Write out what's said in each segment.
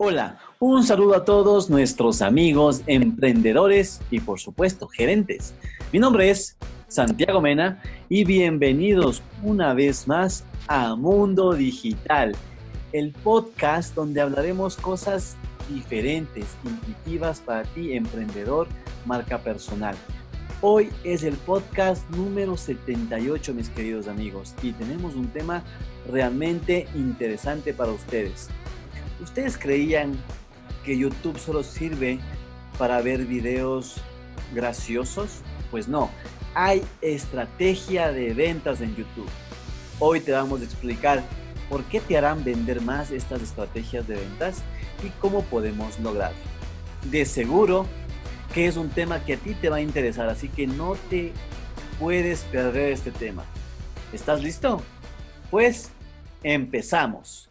Hola, un saludo a todos nuestros amigos, emprendedores y por supuesto gerentes. Mi nombre es Santiago Mena y bienvenidos una vez más a Mundo Digital, el podcast donde hablaremos cosas diferentes, intuitivas para ti, emprendedor, marca personal. Hoy es el podcast número 78, mis queridos amigos, y tenemos un tema realmente interesante para ustedes. ¿Ustedes creían que YouTube solo sirve para ver videos graciosos? Pues no, hay estrategia de ventas en YouTube. Hoy te vamos a explicar por qué te harán vender más estas estrategias de ventas y cómo podemos lograrlo. De seguro que es un tema que a ti te va a interesar, así que no te puedes perder este tema. ¿Estás listo? Pues empezamos.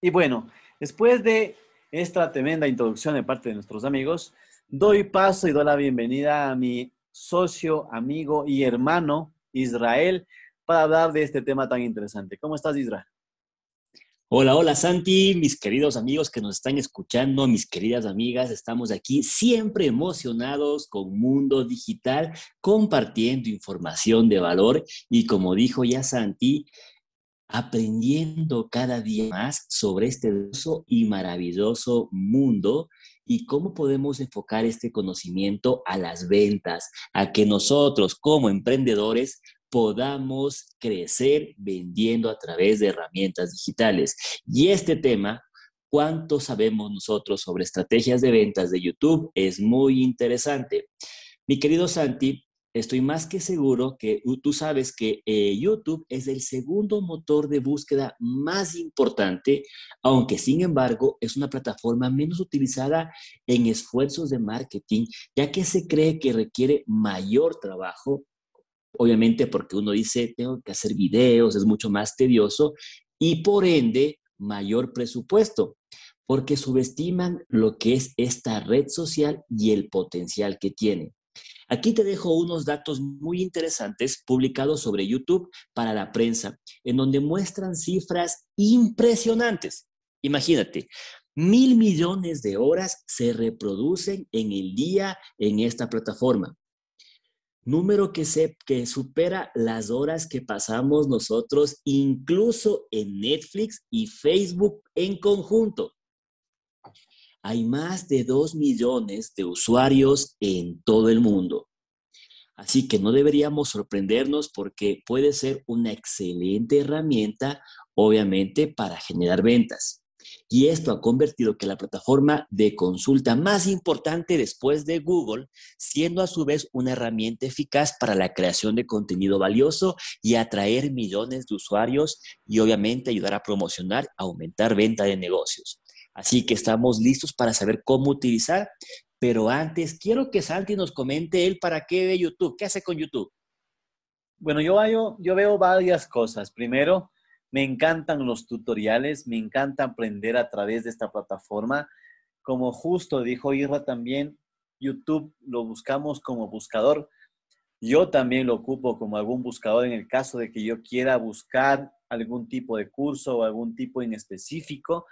Y bueno, después de esta tremenda introducción de parte de nuestros amigos, doy paso y doy la bienvenida a mi socio, amigo y hermano Israel para hablar de este tema tan interesante. ¿Cómo estás, Israel? Hola, hola Santi, mis queridos amigos que nos están escuchando, mis queridas amigas, estamos aquí siempre emocionados con Mundo Digital, compartiendo información de valor y como dijo ya Santi, aprendiendo cada día más sobre este hermoso y maravilloso mundo y cómo podemos enfocar este conocimiento a las ventas, a que nosotros como emprendedores podamos crecer vendiendo a través de herramientas digitales. Y este tema, ¿cuánto sabemos nosotros sobre estrategias de ventas de YouTube? Es muy interesante. Mi querido Santi, estoy más que seguro que tú sabes que eh, YouTube es el segundo motor de búsqueda más importante, aunque sin embargo es una plataforma menos utilizada en esfuerzos de marketing, ya que se cree que requiere mayor trabajo obviamente porque uno dice, tengo que hacer videos, es mucho más tedioso y por ende mayor presupuesto, porque subestiman lo que es esta red social y el potencial que tiene. Aquí te dejo unos datos muy interesantes publicados sobre YouTube para la prensa, en donde muestran cifras impresionantes. Imagínate, mil millones de horas se reproducen en el día en esta plataforma número que, se, que supera las horas que pasamos nosotros incluso en Netflix y Facebook en conjunto. Hay más de 2 millones de usuarios en todo el mundo. Así que no deberíamos sorprendernos porque puede ser una excelente herramienta, obviamente, para generar ventas. Y esto ha convertido que la plataforma de consulta más importante después de Google, siendo a su vez una herramienta eficaz para la creación de contenido valioso y atraer millones de usuarios y obviamente ayudar a promocionar, aumentar venta de negocios. Así que estamos listos para saber cómo utilizar, pero antes quiero que Santi nos comente él para qué ve YouTube, qué hace con YouTube. Bueno, yo, yo, yo veo varias cosas. Primero, me encantan los tutoriales, me encanta aprender a través de esta plataforma. Como justo dijo Irra también, YouTube lo buscamos como buscador. Yo también lo ocupo como algún buscador en el caso de que yo quiera buscar algún tipo de curso o algún tipo en específico.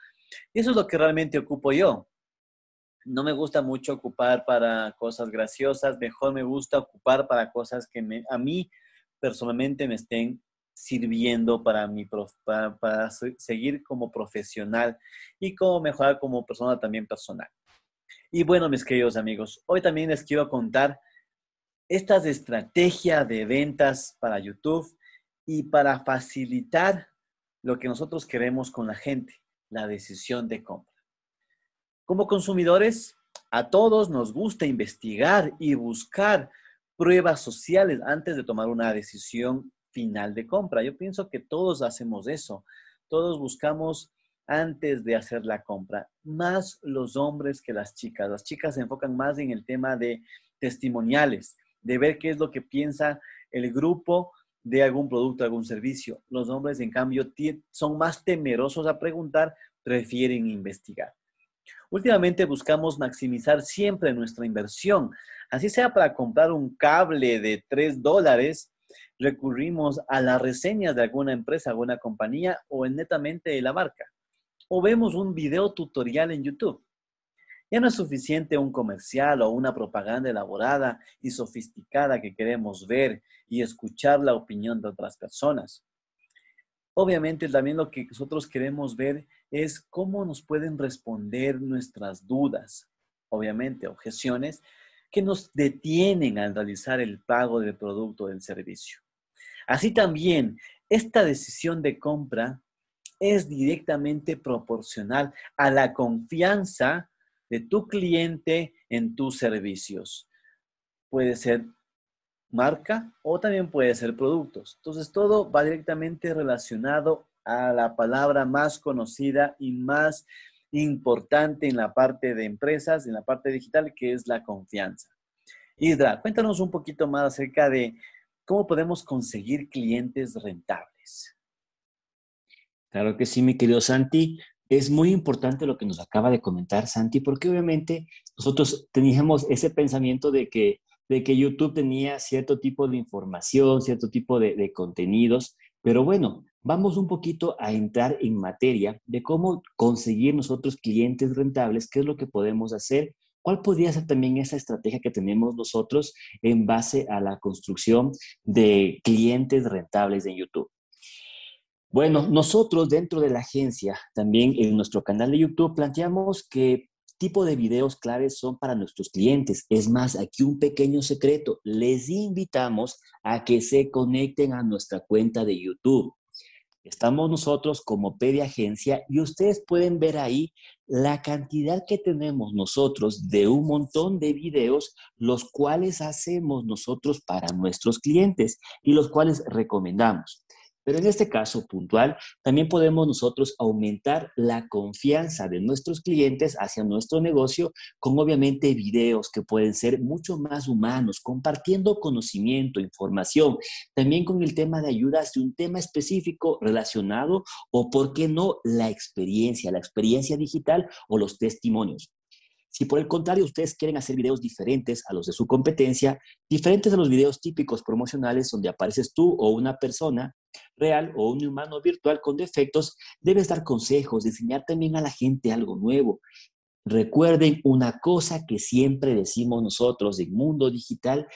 Eso es lo que realmente ocupo yo. No me gusta mucho ocupar para cosas graciosas, mejor me gusta ocupar para cosas que a mí personalmente me estén sirviendo para, mi, para, seguir como profesional y como mejorar como persona también personal. Y bueno, mis queridos amigos, hoy también les quiero contar estas estrategias de ventas para YouTube y para facilitar lo que nosotros queremos con la gente, la decisión de compra. Como consumidores, a todos nos gusta investigar y buscar pruebas sociales antes de tomar una decisión final de compra. Yo pienso que todos hacemos eso. Todos buscamos antes de hacer la compra, más los hombres que las chicas. Las chicas se enfocan más en el tema de testimoniales, de ver qué es lo que piensa el grupo de algún producto, algún servicio. Los hombres, en cambio, son más temerosos a preguntar, prefieren investigar. Últimamente buscamos maximizar siempre nuestra inversión, así sea para comprar un cable de 3 dólares, recurrimos a las reseñas de alguna empresa, alguna compañía o en netamente de la marca. O vemos un video tutorial en YouTube. Ya no es suficiente un comercial o una propaganda elaborada y sofisticada que queremos ver y escuchar la opinión de otras personas. Obviamente también lo que nosotros queremos ver es cómo nos pueden responder nuestras dudas, obviamente objeciones que nos detienen al realizar el pago del producto o del servicio. Así también, esta decisión de compra es directamente proporcional a la confianza de tu cliente en tus servicios. Puede ser marca o también puede ser productos. Entonces, todo va directamente relacionado a la palabra más conocida y más importante en la parte de empresas, en la parte digital, que es la confianza. Isra, cuéntanos un poquito más acerca de cómo podemos conseguir clientes rentables. Claro que sí, mi querido Santi. Es muy importante lo que nos acaba de comentar Santi, porque obviamente nosotros teníamos ese pensamiento de que, de que YouTube tenía cierto tipo de información, cierto tipo de, de contenidos, pero bueno, vamos un poquito a entrar en materia de cómo conseguir nosotros clientes rentables, qué es lo que podemos hacer, cuál podría ser también esa estrategia que tenemos nosotros en base a la construcción de clientes rentables en YouTube. Bueno, nosotros dentro de la agencia, también en nuestro canal de YouTube, planteamos qué tipo de videos claves son para nuestros clientes. Es más, aquí un pequeño secreto. Les invitamos a que se conecten a nuestra cuenta de YouTube. Estamos nosotros como Pedia Agencia y ustedes pueden ver ahí la cantidad que tenemos nosotros de un montón de videos, los cuales hacemos nosotros para nuestros clientes y los cuales recomendamos. Pero en este caso puntual, también podemos nosotros aumentar la confianza de nuestros clientes hacia nuestro negocio con obviamente videos que pueden ser mucho más humanos, compartiendo conocimiento, información, también con el tema de ayudas de un tema específico relacionado o, por qué no, la experiencia, la experiencia digital o los testimonios. Si por el contrario ustedes quieren hacer videos diferentes a los de su competencia, diferentes a los videos típicos promocionales donde apareces tú o una persona real o un humano virtual con defectos, debes dar consejos, enseñar también a la gente algo nuevo. Recuerden una cosa que siempre decimos nosotros en mundo digital,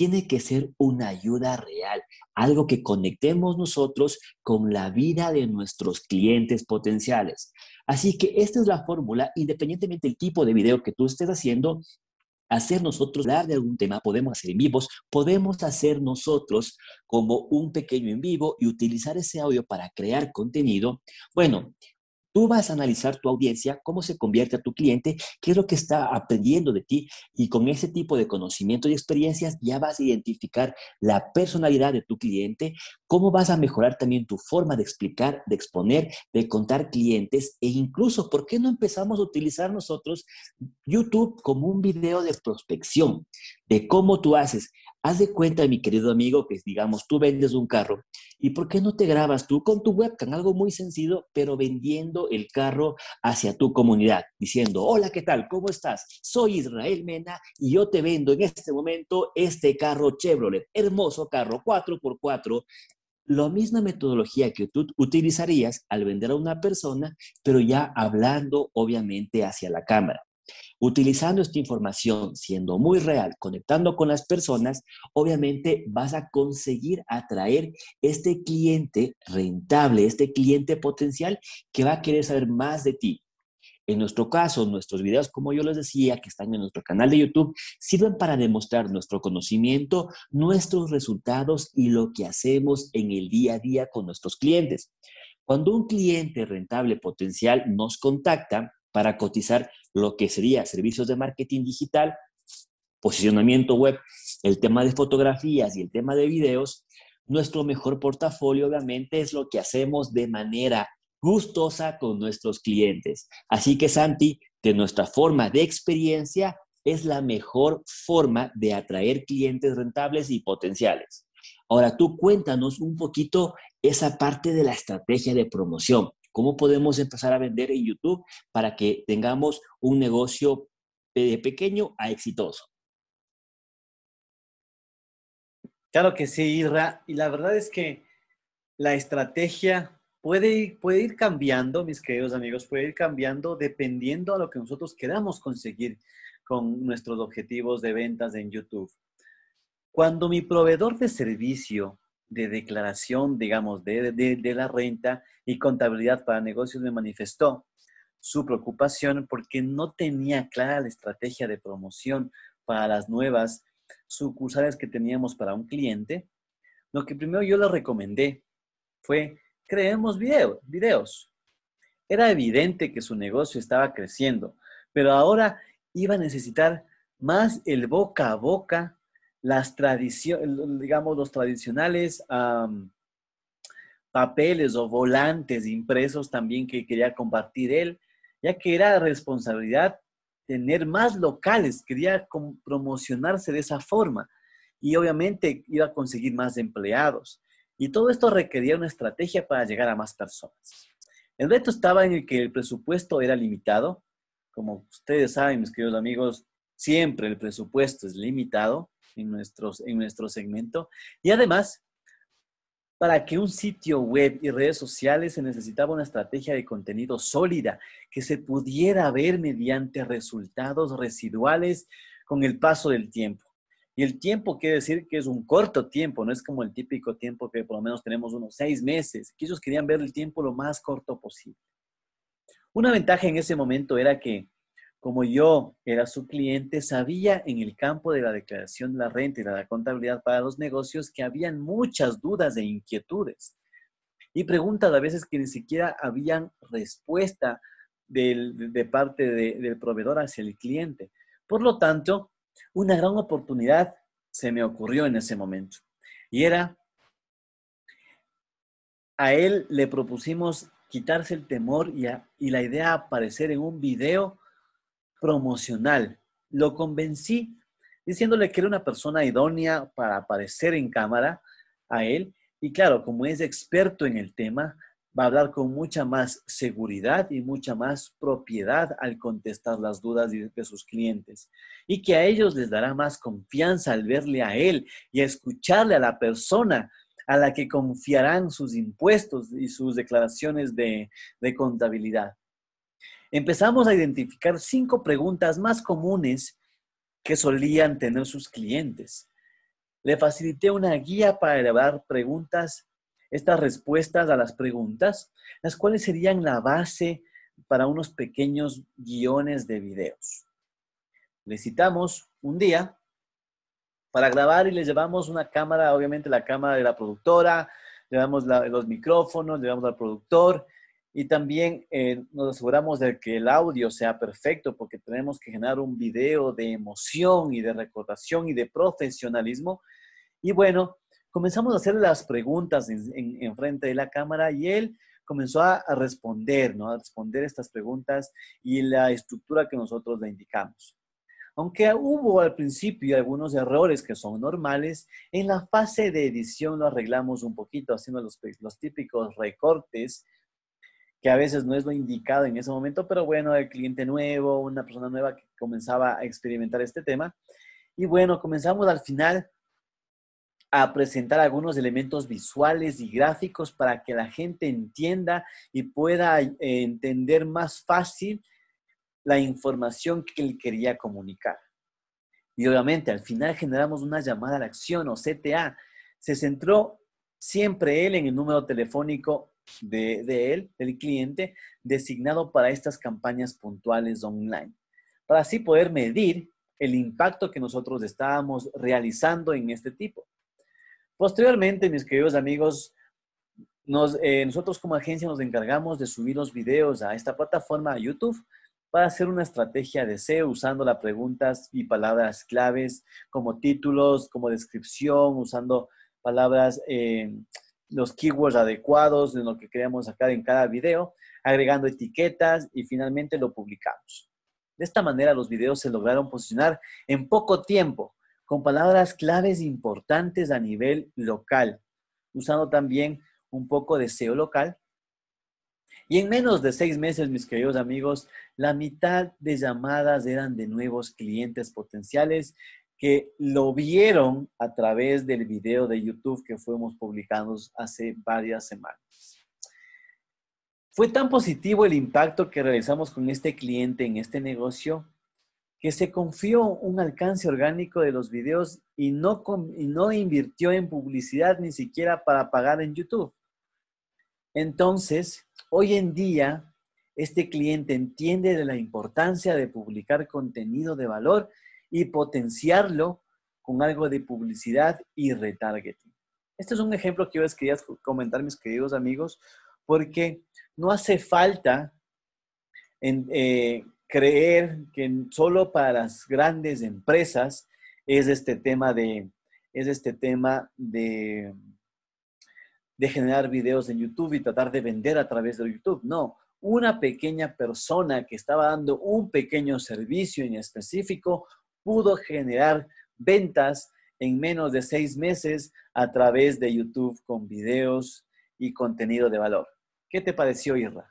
tiene que ser una ayuda real, algo que conectemos nosotros con la vida de nuestros clientes potenciales. Así que esta es la fórmula, independientemente del tipo de video que tú estés haciendo, hacer nosotros hablar de algún tema, podemos hacer en vivos, podemos hacer nosotros como un pequeño en vivo y utilizar ese audio para crear contenido. Bueno, Tú vas a analizar tu audiencia, cómo se convierte a tu cliente, qué es lo que está aprendiendo de ti y con ese tipo de conocimiento y experiencias ya vas a identificar la personalidad de tu cliente, cómo vas a mejorar también tu forma de explicar, de exponer, de contar clientes e incluso, ¿por qué no empezamos a utilizar nosotros YouTube como un video de prospección de cómo tú haces? Haz de cuenta, mi querido amigo, que digamos, tú vendes un carro y ¿por qué no te grabas tú con tu webcam? Algo muy sencillo, pero vendiendo el carro hacia tu comunidad, diciendo, hola, ¿qué tal? ¿Cómo estás? Soy Israel Mena y yo te vendo en este momento este carro Chevrolet, hermoso carro 4x4 la misma metodología que tú utilizarías al vender a una persona, pero ya hablando obviamente hacia la cámara. Utilizando esta información, siendo muy real, conectando con las personas, obviamente vas a conseguir atraer este cliente rentable, este cliente potencial que va a querer saber más de ti. En nuestro caso, nuestros videos, como yo les decía, que están en nuestro canal de YouTube, sirven para demostrar nuestro conocimiento, nuestros resultados y lo que hacemos en el día a día con nuestros clientes. Cuando un cliente rentable potencial nos contacta, para cotizar lo que sería servicios de marketing digital, posicionamiento web, el tema de fotografías y el tema de videos, nuestro mejor portafolio obviamente es lo que hacemos de manera gustosa con nuestros clientes. Así que Santi, de nuestra forma de experiencia, es la mejor forma de atraer clientes rentables y potenciales. Ahora tú cuéntanos un poquito esa parte de la estrategia de promoción. ¿Cómo podemos empezar a vender en YouTube para que tengamos un negocio de pequeño a exitoso? Claro que sí, Irra. Y la verdad es que la estrategia puede, puede ir cambiando, mis queridos amigos, puede ir cambiando dependiendo a lo que nosotros queramos conseguir con nuestros objetivos de ventas en YouTube. Cuando mi proveedor de servicio de declaración, digamos, de, de, la renta y contabilidad para negocios me manifestó su preocupación porque no tenía clara la estrategia de promoción para las nuevas sucursales que teníamos para un cliente, lo que primero yo le recomendé fue creemos video, videos. Era evidente que su negocio estaba creciendo, pero ahora iba a necesitar más el boca a boca las tradiciones, digamos, los tradicionales papeles o volantes impresos también que quería compartir él, ya que era responsabilidad tener más locales, quería promocionarse de esa forma y obviamente iba a conseguir más empleados. Y todo esto requería una estrategia para llegar a más personas. El reto estaba en el que el presupuesto era limitado. Como ustedes saben, mis queridos amigos, siempre el presupuesto es limitado en, nuestros, en nuestro segmento. Y además, para que un sitio web y redes sociales se necesitaba una estrategia de contenido sólida que se pudiera ver mediante resultados residuales con el paso del tiempo. Y el tiempo quiere decir que es un corto tiempo, no es como el típico tiempo que por lo menos tenemos unos seis meses, que ellos querían ver el tiempo lo más corto posible. Una ventaja en ese momento era que como yo era su cliente, sabía en el campo de la declaración de la renta y la contabilidad para los negocios que habían muchas dudas e inquietudes y preguntas a veces que ni siquiera habían respuesta de parte del proveedor hacia el cliente. Por lo tanto, una gran oportunidad se me ocurrió en ese momento y era, a él le propusimos quitarse el temor y, la idea de aparecer en un video promocional. Lo convencí diciéndole que era una persona idónea para aparecer en cámara a él. Y claro, como es experto en el tema, va a hablar con mucha más seguridad y mucha más propiedad al contestar las dudas de sus clientes. Y que a ellos les dará más confianza al verle a él y a escucharle a la persona a la que confiarán sus impuestos y sus declaraciones de, de contabilidad empezamos a identificar cinco preguntas más comunes que solían tener sus clientes. Le facilité una guía para elaborar preguntas, estas respuestas a las preguntas, las cuales serían la base para unos pequeños guiones de videos. Le citamos un día para grabar y le llevamos una cámara, obviamente la cámara de la productora, le damos los micrófonos, le damos al productor y también eh, nos aseguramos de que el audio sea perfecto porque tenemos que generar un video de emoción y de recordación y de profesionalismo. Y bueno, comenzamos a hacer las preguntas en, frente de la cámara y él comenzó a, a, responder, ¿no? A responder estas preguntas y la estructura que nosotros le indicamos. Aunque hubo al principio algunos errores que son normales, en la fase de edición lo arreglamos un poquito haciendo los, los típicos recortes que a veces no es lo indicado en ese momento, pero bueno, el cliente nuevo, una persona nueva que comenzaba a experimentar este tema. Y bueno, comenzamos al final a presentar algunos elementos visuales y gráficos para que la gente entienda y pueda eh, entender más fácil la información que él quería comunicar. Y obviamente al final generamos una llamada a la acción o CTA. Se centró siempre él en el número telefónico de, él, del cliente, designado para estas campañas puntuales online, para así poder medir el impacto que nosotros estábamos realizando en este tipo. Posteriormente, mis queridos amigos, eh, nosotros como agencia nos encargamos de subir los videos a esta plataforma YouTube para hacer una estrategia de SEO usando las preguntas y palabras claves como títulos, como descripción, usando palabras, eh, los keywords adecuados de lo que queremos sacar en cada video, agregando etiquetas y finalmente lo publicamos. De esta manera los videos se lograron posicionar en poco tiempo, con palabras claves importantes a nivel local, usando también un poco de SEO local. Y en menos de seis meses, mis queridos amigos, la mitad de llamadas eran de nuevos clientes potenciales que lo vieron a través del video de YouTube que fuimos publicando hace varias semanas. Fue tan positivo el impacto que realizamos con este cliente en este negocio que se confió un alcance orgánico de los videos y no, y no invirtió en publicidad ni siquiera para pagar en YouTube. Entonces, hoy en día, este cliente entiende de la importancia de publicar contenido de valor y potenciarlo con algo de publicidad y retargeting. Este es un ejemplo que yo les quería comentar, mis queridos amigos, porque no hace falta eh, creer que solo para las grandes empresas es este tema de, es este tema de, de generar videos en YouTube y tratar de vender a través de YouTube. No, una pequeña persona que estaba dando un pequeño servicio en específico pudo generar ventas en menos de seis meses a través de YouTube con videos y contenido de valor. ¿Qué te pareció, Irra?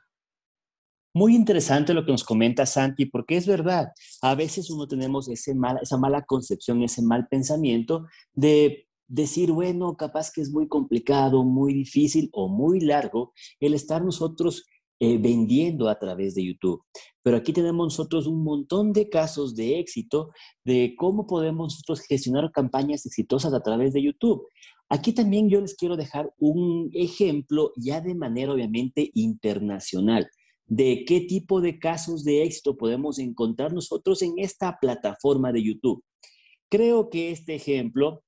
Muy interesante lo que nos comenta Santi, porque es verdad, a veces uno tenemos ese esa mala concepción, ese mal pensamiento de decir, bueno, capaz que es muy complicado, muy difícil o muy largo el estar nosotros eh, vendiendo a través de YouTube. Pero aquí tenemos nosotros un montón de casos de éxito de cómo podemos nosotros gestionar campañas exitosas a través de YouTube. Aquí también yo les quiero dejar un ejemplo ya de manera obviamente internacional de qué tipo de casos de éxito podemos encontrar nosotros en esta plataforma de YouTube. Creo que este ejemplo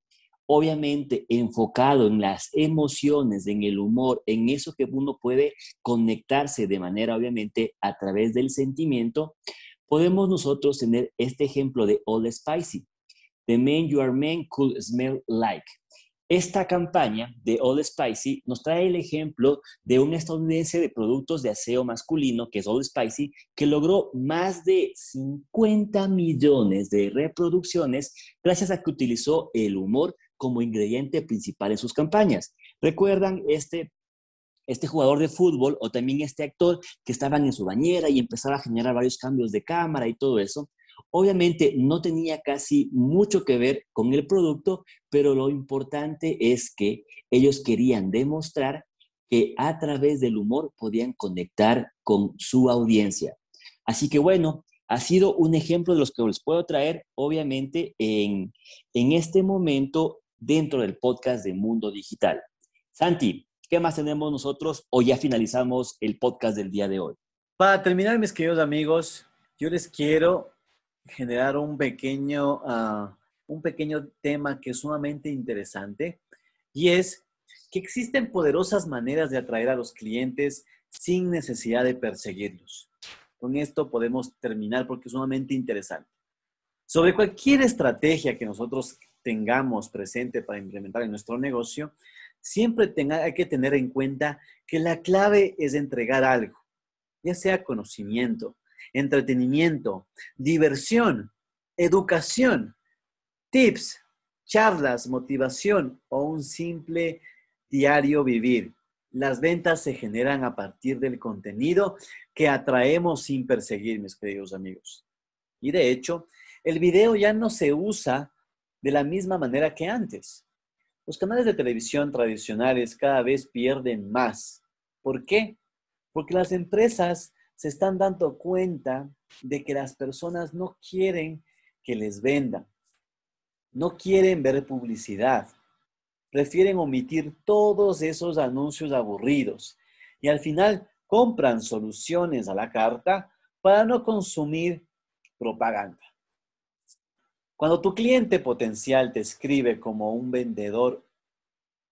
obviamente enfocado en las emociones, en el humor, en eso que uno puede conectarse de manera obviamente a través del sentimiento, podemos nosotros tener este ejemplo de All Spicy. The men you are men could smell like. Esta campaña de All Spicy nos trae el ejemplo de un estadounidense de productos de aseo masculino, que es All Spicy, que logró más de 50 millones de reproducciones gracias a que utilizó el humor como ingrediente principal en sus campañas. ¿Recuerdan este, este jugador de fútbol o también este actor que estaban en su bañera y empezaba a generar varios cambios de cámara y todo eso? Obviamente no tenía casi mucho que ver con el producto, pero lo importante es que ellos querían demostrar que a través del humor podían conectar con su audiencia. Así que bueno, ha sido un ejemplo de los que les puedo traer, obviamente, en, en este momento dentro del podcast de Mundo Digital. Santi, ¿qué más tenemos nosotros o ya finalizamos el podcast del día de hoy? Para terminar, mis queridos amigos, yo les quiero generar un pequeño, ah, un pequeño tema que es sumamente interesante y es que existen poderosas maneras de atraer a los clientes sin necesidad de perseguirlos. Con esto podemos terminar porque es sumamente interesante. Sobre cualquier estrategia que nosotros tengamos presente para implementar en nuestro negocio, siempre tenga, hay que tener en cuenta que la clave es entregar algo, ya sea conocimiento, entretenimiento, diversión, educación, tips, charlas, motivación o un simple diario vivir. Las ventas se generan a partir del contenido que atraemos sin perseguir, mis queridos amigos. Y de hecho, el video ya no se usa de la misma manera que antes. Los canales de televisión tradicionales cada vez pierden más. ¿Por qué? Porque las empresas se están dando cuenta de que las personas no quieren que les vendan, no quieren ver publicidad, prefieren omitir todos esos anuncios aburridos y al final compran soluciones a la carta para no consumir propaganda. Cuando tu cliente potencial te escribe como un vendedor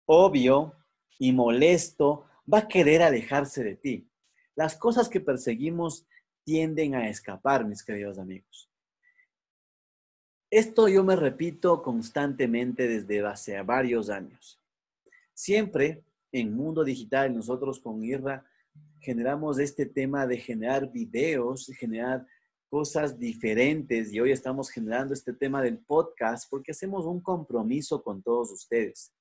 obvio y molesto, va a querer alejarse de ti. Las cosas que perseguimos tienden a escapar, mis queridos amigos. Esto yo me repito constantemente desde hace varios años. Siempre en Mundo Digital, nosotros con IRRA generamos este tema de generar videos, generar cosas diferentes y hoy estamos generando este tema del podcast porque hacemos un compromiso con todos ustedes.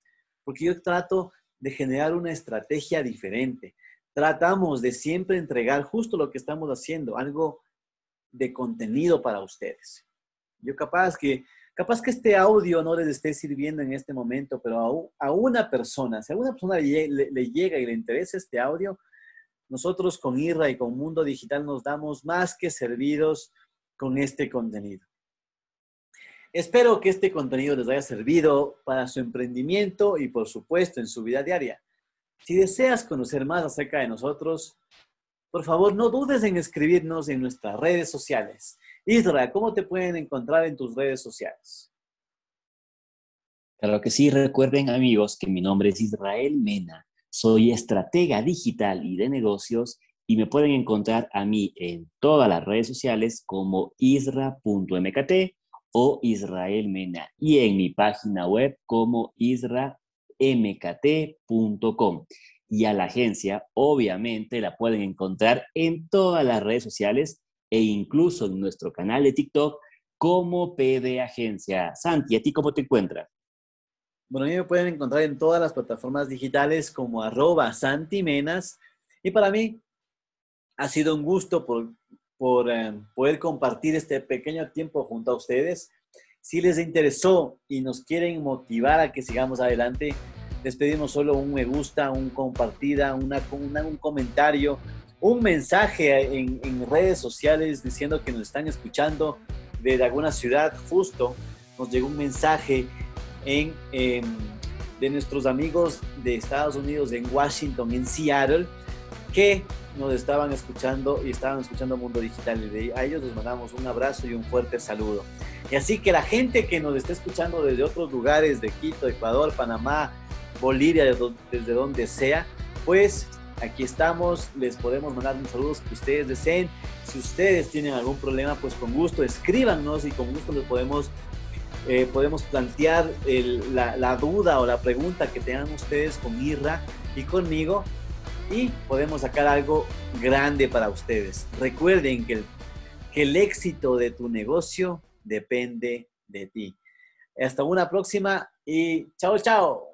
Porque yo trato de generar una estrategia diferente. Tratamos de siempre entregar justo lo que estamos haciendo, algo de contenido para ustedes. Yo capaz que, capaz que este audio no les esté sirviendo en este momento, pero a, una persona, si a una persona le, le llega y le interesa este audio, nosotros con IRRA y con Mundo Digital nos damos más que servidos con este contenido. Espero que este contenido les haya servido para su emprendimiento y por supuesto en su vida diaria. Si deseas conocer más acerca de nosotros, por favor no dudes en escribirnos en nuestras redes sociales. Isra, ¿cómo te pueden encontrar en tus redes sociales? Claro que sí, recuerden amigos que mi nombre es Israel Mena soy estratega digital y de negocios y me pueden encontrar a mí en todas las redes sociales como isra.mkt o Israel Mena y en mi página web como isramkt.com. Y a la agencia, obviamente, la pueden encontrar en todas las redes sociales e incluso en nuestro canal de TikTok como PD Agencia. Santi, ¿a ti cómo te encuentras? Bueno, a mí me pueden encontrar en todas las plataformas digitales como arroba santimenas. Y para mí ha sido un gusto por, por eh, poder compartir este pequeño tiempo junto a ustedes. Si les interesó y nos quieren motivar a que sigamos adelante, les pedimos solo un me gusta, un compartida, una, un comentario, un mensaje en, en redes sociales diciendo que nos están escuchando desde alguna ciudad. Justo nos llegó un mensaje en, em, de nuestros amigos de Estados Unidos, en Washington, en Seattle, que nos estaban escuchando y estaban escuchando Mundo Digital. Y a ellos les mandamos un abrazo y un fuerte saludo. Y así que la gente que nos está escuchando desde otros lugares de Quito, Ecuador, Panamá, Bolivia, desde donde sea, pues aquí estamos, les podemos mandar un saludo que ustedes deseen. Si ustedes tienen algún problema, pues con gusto escríbanos y con gusto les podemos eh, podemos plantear la, duda o la pregunta que tengan ustedes con Irra y conmigo y podemos sacar algo grande para ustedes. Recuerden que que el éxito de tu negocio depende de ti. Hasta una próxima y chao, chao.